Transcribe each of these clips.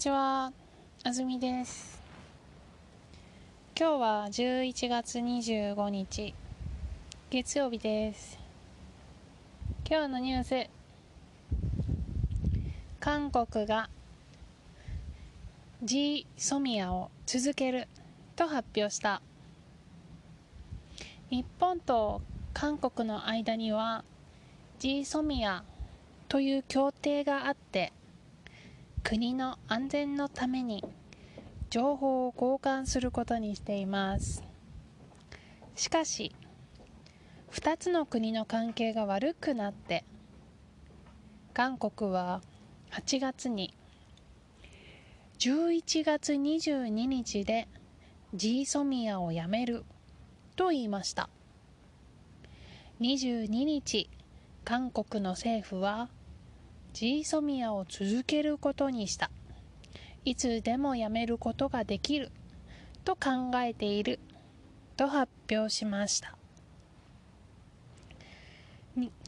にちは、あずみです。今日は11月25日、月曜日です。今日のニュース、韓国が G ソミアを続けると発表した。日本と韓国の間には G ソミアという協定があって、国の安全のために情報を交換することにしています。しかし2つの国の関係が悪くなって韓国は8月に11月22日で G ソミアをやめると言いました。22日韓国の政府は G ソミアを続けることにした。いつでもやめることができる。と考えている。と発表しました。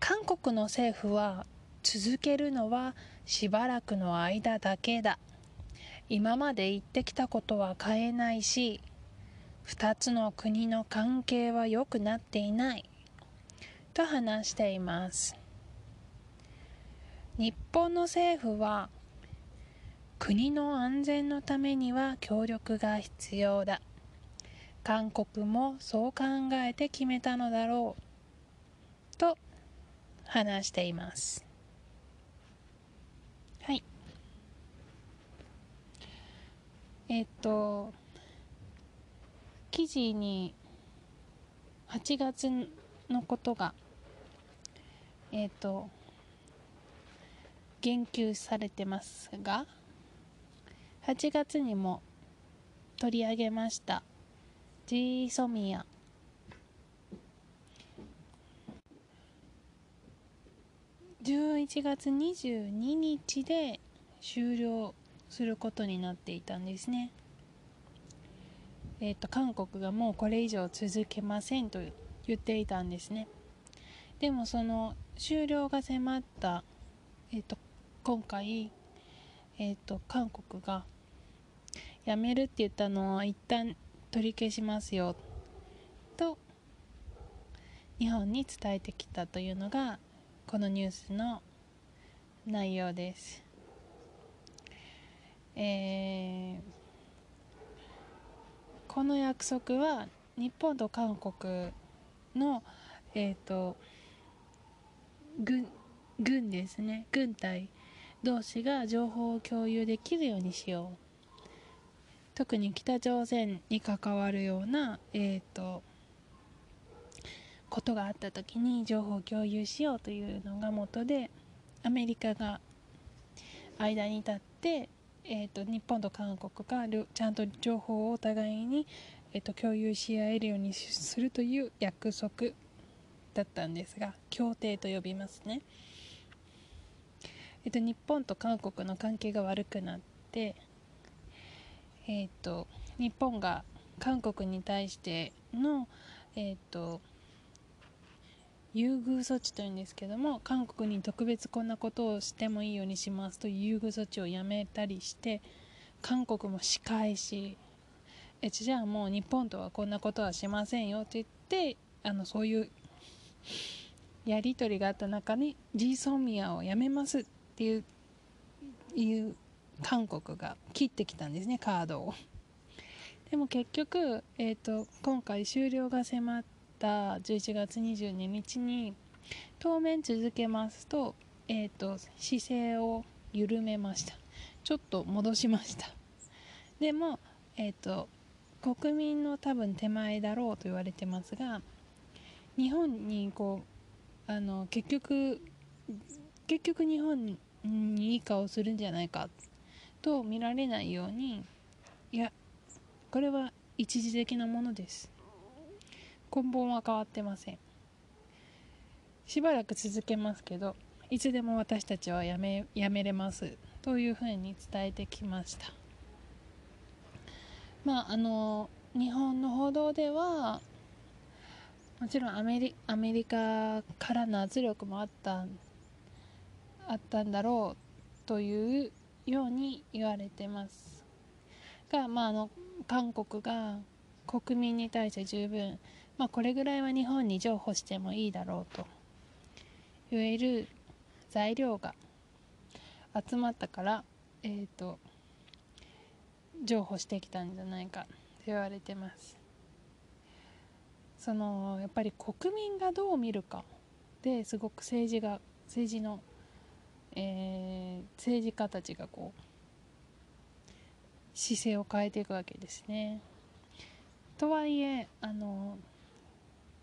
韓国の政府は続けるのはしばらくの間だけだ。今まで言ってきたことは変えないし2つの国の関係は良くなっていない。と話しています。日本の政府は国の安全のためには協力が必要だ。韓国もそう考えて決めたのだろうと話しています。はい。えっと記事に8月のことがえっと言及されてますが8月にも取り上げました。ジーソミア。11月22日で終了することになっていたんですね。えっ、と韓国がもうこれ以上続けませんと言っていたんですね。でもその終了が迫ったえっ、と今回、えーと、韓国がやめるって言ったのは一旦取り消しますよと日本に伝えてきたというのがこのニュースの内容です。えー、この約束は日本と韓国の、えーと軍軍ですね軍隊同士が情報を共有できるようにしよう特に北朝鮮に関わるような、えーと、ことがあった時に情報を共有しようというのが元でアメリカが間に立って、えーと、日本と韓国がちゃんと情報をお互いに、えーと共有し合えるようにするという約束だったんですが協定と呼びますね。えっと、日本と韓国の関係が悪くなって、えっと、日本が韓国に対しての、えっと、優遇措置というんですけども韓国に特別こんなことをしてもいいようにしますと優遇措置をやめたりして韓国も仕返しえじゃあもう日本とはこんなことはしませんよと言ってあのそういうやり取りがあった中に G ソミアをやめますっていういう韓国が切ってきたんですねカードを。でも結局、えーと、今回終了が迫った11月22日に当面続けますと,、えーと、姿勢を緩めました。ちょっと戻しました。でも、えーと、国民の多分手前だろうと言われてますが日本にこうあの結局結局日本にいい顔するんじゃないかと見られないようにいやこれは一時的なものです。根本は変わってません。しばらく続けますけどいつでも私たちはやめやめれますというふうに伝えてきました。まああの日本の報道ではもちろんアメリアメリカからの圧力もあったんあったんだろうというように言われてます。が、まあ、あの韓国が国民に対して十分、まあ、これぐらいは日本に譲歩してもいいだろうと言える材料が集まったからえっ、ー、と譲歩してきたんじゃないかと言われてます。そのやっぱり国民がどう見るかですごく政治が政治の、えー、政治家たちがこう姿勢を変えていくわけですね。とはいえあの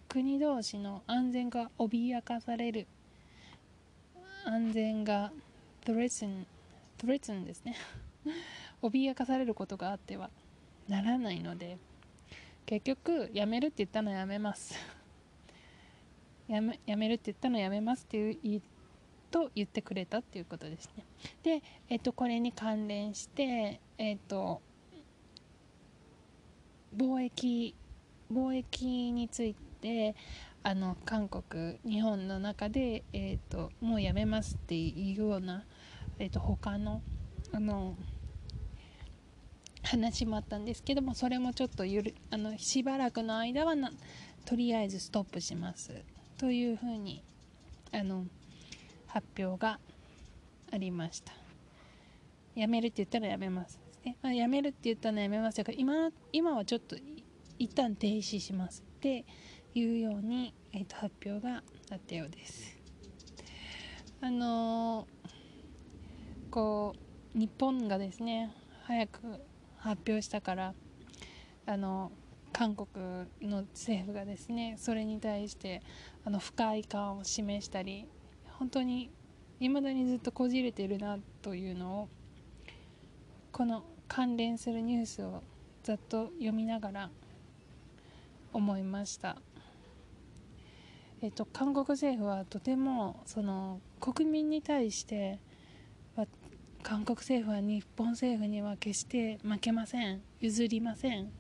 国同士の安全が脅かされる安全が threaten, ですね 脅かされることがあってはならないので結局やめるって言ったのやめます やめやめるって言ったのやめますっていうと言ってくれたっていうことですね。で、えっと、これに関連してえっと貿易貿易についてあの韓国日本の中で、えーと、もうやめますっていうような、えーと、他のあの話もあったんですけどもそれもちょっとゆるあのしばらくの間はなとりあえずストップします。というふうにあの発表がありました。やめるって言ったらやめますね。あやめるって言ったのやめますが今今はちょっと一旦停止しますっていうように、えー、と発表があったようです。あのー、こう日本がですね早く発表したからあの韓国の政府がですねそれに対してあの不快感を示したり本当に未だにずっとこじれてるなというのをこの関連するニュースをざっと読みながら思いました。えっと、韓国政府はとてもその国民に対して韓国政府は日本政府には決して負けません譲りません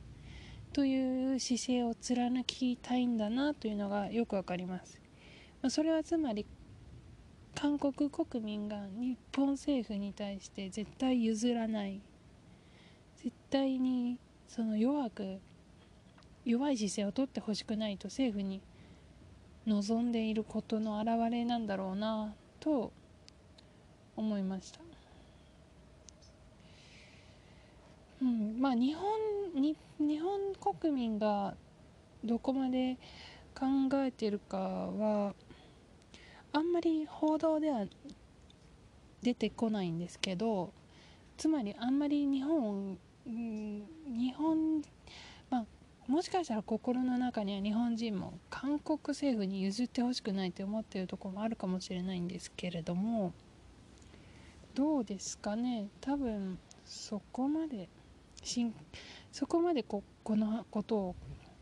という姿勢を貫きたいんだなというのがよくわかります、それはつまり韓国国民が日本政府に対して絶対譲らない絶対にその弱く弱い姿勢をとってほしくないと政府に望んでいることの表れなんだろうなと思いました。うん、まあ日本に日本国民がどこまで考えてるかはあんまり報道では出てこないんですけどつまりあんまり日本、うん、日本もしかしたら心の中には日本人も韓国政府に譲ってほしくないって思ってるところもあるかもしれないんですけれどもどうですかね？多分そこまでしんそこまでここのことを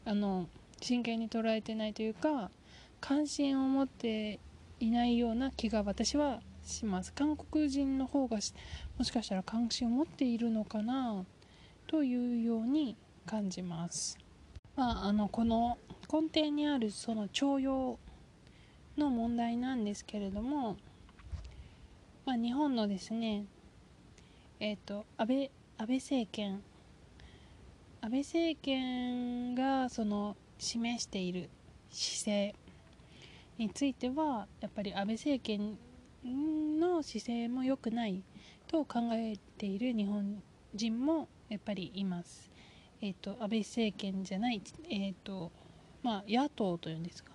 あの真剣に捉えてないというか関心を持っていないような気が私はします。韓国人の方がもしかしたら関心を持っているのかな？というように感じます。まあ、あのこの根底にあるその徴用の問題なんですけれども、まあ、日本のですねえっ、ー、と安倍安倍政権安倍政権がその示している姿勢についてはやっぱり安倍政権の姿勢も良くないと考えている日本人もやっぱりいます。えーと、安倍政権じゃない、えーとまあ、野党というんですか。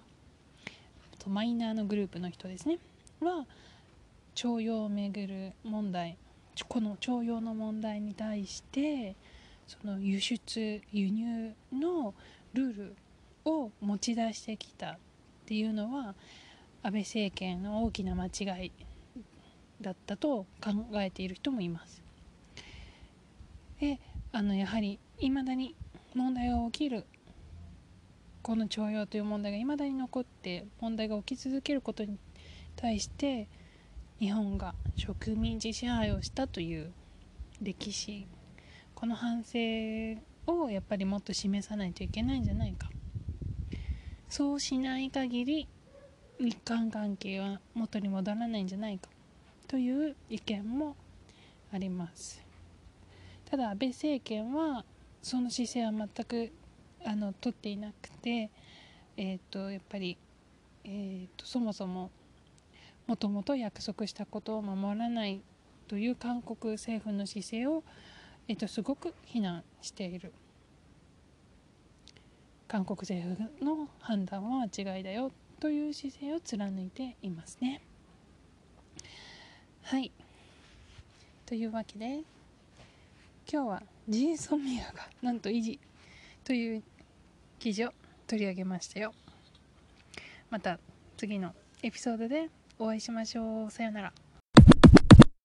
とマイナーのグループの人ですね。は徴用をめぐる問題。この徴用の問題に対してその輸出輸入のルールを持ち出してきた。っていうのは安倍政権の大きな間違いだったと考えている人もいます。であのやはりいまだに問題が起きるこの徴用という問題がいまだに残って問題が起き続けることに対して日本が植民地支配をしたという歴史この反省をやっぱりもっと示さないといけないんじゃないかそうしない限り日韓関係は元に戻らないんじゃないかという意見もあります。ただ安倍政権はその姿勢は全くあの取っていなくて、えーと、やっぱり、えーと、そもそももともと約束したことを守らないという韓国政府の姿勢を、えーとすごく非難している。韓国政府の判断は間違いだよという姿勢を貫いていますね。はい。というわけで今日はジーソミアがなんと維持という記事を取り上げましたよ。また次のエピソードでお会いしましょう。さようなら。